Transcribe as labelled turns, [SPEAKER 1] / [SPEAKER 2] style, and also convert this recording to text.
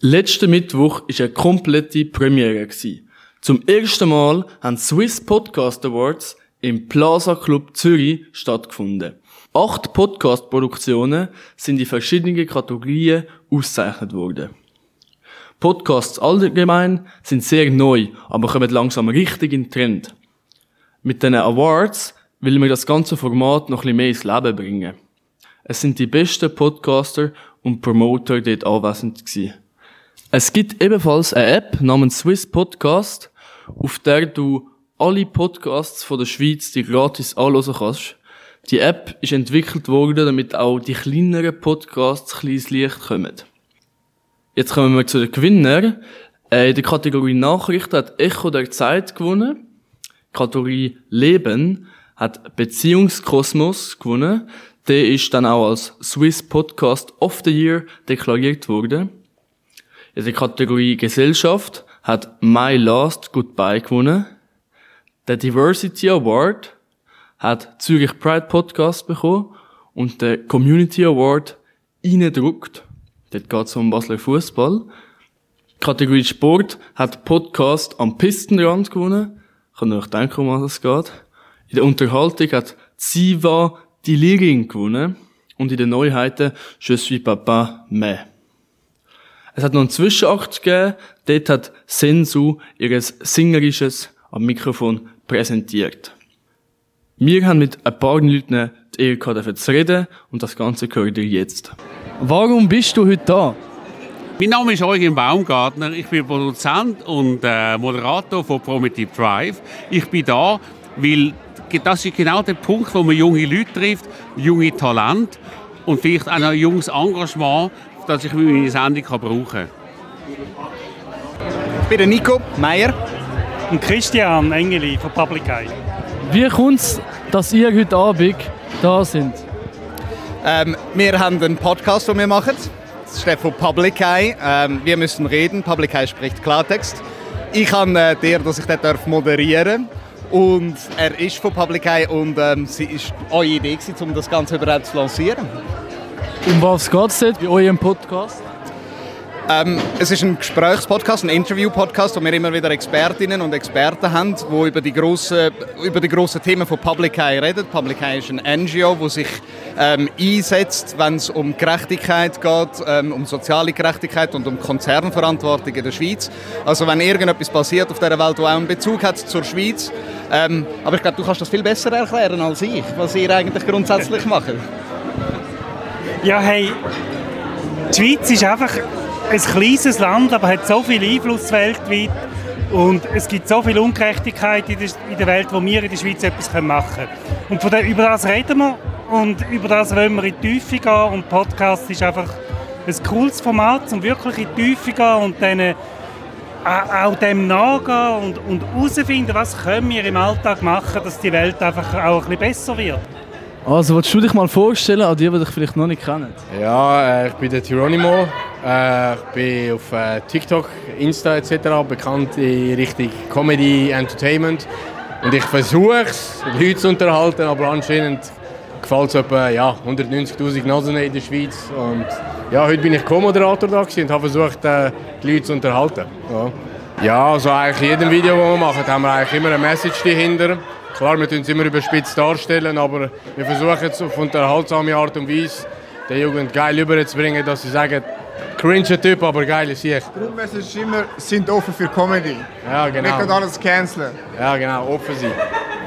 [SPEAKER 1] Letzten Mittwoch war eine komplette Premiere. Zum ersten Mal haben Swiss Podcast Awards im Plaza Club Zürich stattgefunden. Acht Podcast-Produktionen sind in verschiedenen Kategorien ausgezeichnet worden. Podcasts allgemein sind sehr neu, aber kommen langsam richtig in den Trend. Mit diesen Awards will wir das ganze Format noch ein bisschen mehr ins Leben bringen. Es sind die besten Podcaster und Promoter dort anwesend gewesen. Es gibt ebenfalls eine App namens Swiss Podcast, auf der du alle Podcasts von der Schweiz die gratis anhören kannst. Die App ist entwickelt worden, damit auch die kleineren Podcasts ein ins Licht kommen. Jetzt kommen wir zu den Gewinnern. Äh, in der Kategorie Nachrichten hat Echo der Zeit gewonnen. Kategorie Leben hat Beziehungskosmos gewonnen. Der ist dann auch als Swiss Podcast of the Year deklariert worden. In der Kategorie Gesellschaft hat My Last Goodbye gewonnen. Der Diversity Award hat Zürich Pride Podcast bekommen und der Community Award reingedruckt. Dort geht es um Basler Fußball. Kategorie Sport hat Podcast am Pistenrand gewonnen. Ich kann euch denken, um was es geht. In der Unterhaltung hat Ziva die Liring gewonnen. Und in den Neuheiten Je suis papa, mais. Es hat noch einen Zwischenakt gegeben. Dort hat Sensu ihres Singerisches am Mikrofon präsentiert. Wir haben mit ein paar Leuten die Ehre gehabt, zu reden und das Ganze gehört ihr jetzt. Warum bist du heute da?
[SPEAKER 2] Mein Name ist Eugen Baumgartner, ich bin Produzent und äh, Moderator von Primitive Drive. Ich bin da, weil das ist genau der Punkt, wo man junge Leute trifft, junge Talente und vielleicht auch ein junges Engagement, das ich meine Sendung kann brauchen kann.
[SPEAKER 3] Ich bin Nico Meier.
[SPEAKER 4] Und Christian Engeli von Public Eye.
[SPEAKER 1] Wie kommt es, dass ihr heute Abend da sind?
[SPEAKER 3] Ähm, wir haben einen Podcast, den wir machen. Das steht von Public Eye. Ähm, wir müssen reden. Public Eye spricht Klartext. Ich kann äh, dir, dass ich das moderieren darf. Und er ist von Public Eye und ähm, sie ist eure Idee, gewesen, um das Ganze überhaupt zu lancieren.
[SPEAKER 1] Um was geht es bei eurem Podcast?
[SPEAKER 3] Ähm, es ist ein Gesprächspodcast, ein Interview-Podcast, wo wir immer wieder Expertinnen und Experten haben, die über die grossen, über die grossen Themen von Public Eye reden. Public Eye ist ein NGO, das sich ähm, einsetzt, wenn es um Gerechtigkeit geht, ähm, um soziale Gerechtigkeit und um Konzernverantwortung in der Schweiz. Also wenn irgendetwas passiert auf dieser Welt, das auch einen Bezug hat zur Schweiz. Ähm, aber ich glaube, du kannst das viel besser erklären als ich, was ihr eigentlich grundsätzlich macht.
[SPEAKER 4] Ja, hey, die Schweiz ist einfach ein kleines Land, aber hat so viel Einfluss weltweit. Und es gibt so viel Ungerechtigkeit in der, Welt, wo wir in der Schweiz etwas machen können. Und von der, über das reden wir und über das wollen wir in die Tiefe gehen. Und Podcast ist einfach ein cooles Format, um wirklich in die Tiefe gehen und dann auch dem nachgehen und, und herausfinden, was können wir im Alltag machen, dass die Welt einfach auch ein bisschen besser wird.
[SPEAKER 1] Also, willst du dich mal vorstellen, an die, die dich vielleicht noch nicht kennen?
[SPEAKER 5] Ja, äh, ich bin der Geronimo. Äh, ich bin auf äh, TikTok, Insta etc. bekannt in Richtung Comedy, Entertainment. Und ich versuche es, Leute zu unterhalten, aber anscheinend gefällt es etwa ja, 190'000 Nasen in der Schweiz. Und ja, heute bin ich Co-Moderator da und habe versucht, die Leute zu unterhalten. Ja, ja also eigentlich in jedem Video, das wir machen, haben wir eigentlich immer eine Message dahinter. Klar, wir tun es immer überspitzt darstellen, aber wir versuchen es auf unterhaltsame Art und Weise der Jugend geil überzubringen, dass sie sagen, cringe Typ, aber geil ist ich.
[SPEAKER 6] Die Grundmessage ist immer, sind offen für Comedy.
[SPEAKER 5] Ja, genau.
[SPEAKER 6] Nicht alles canceln.
[SPEAKER 5] Ja, genau, offen sein.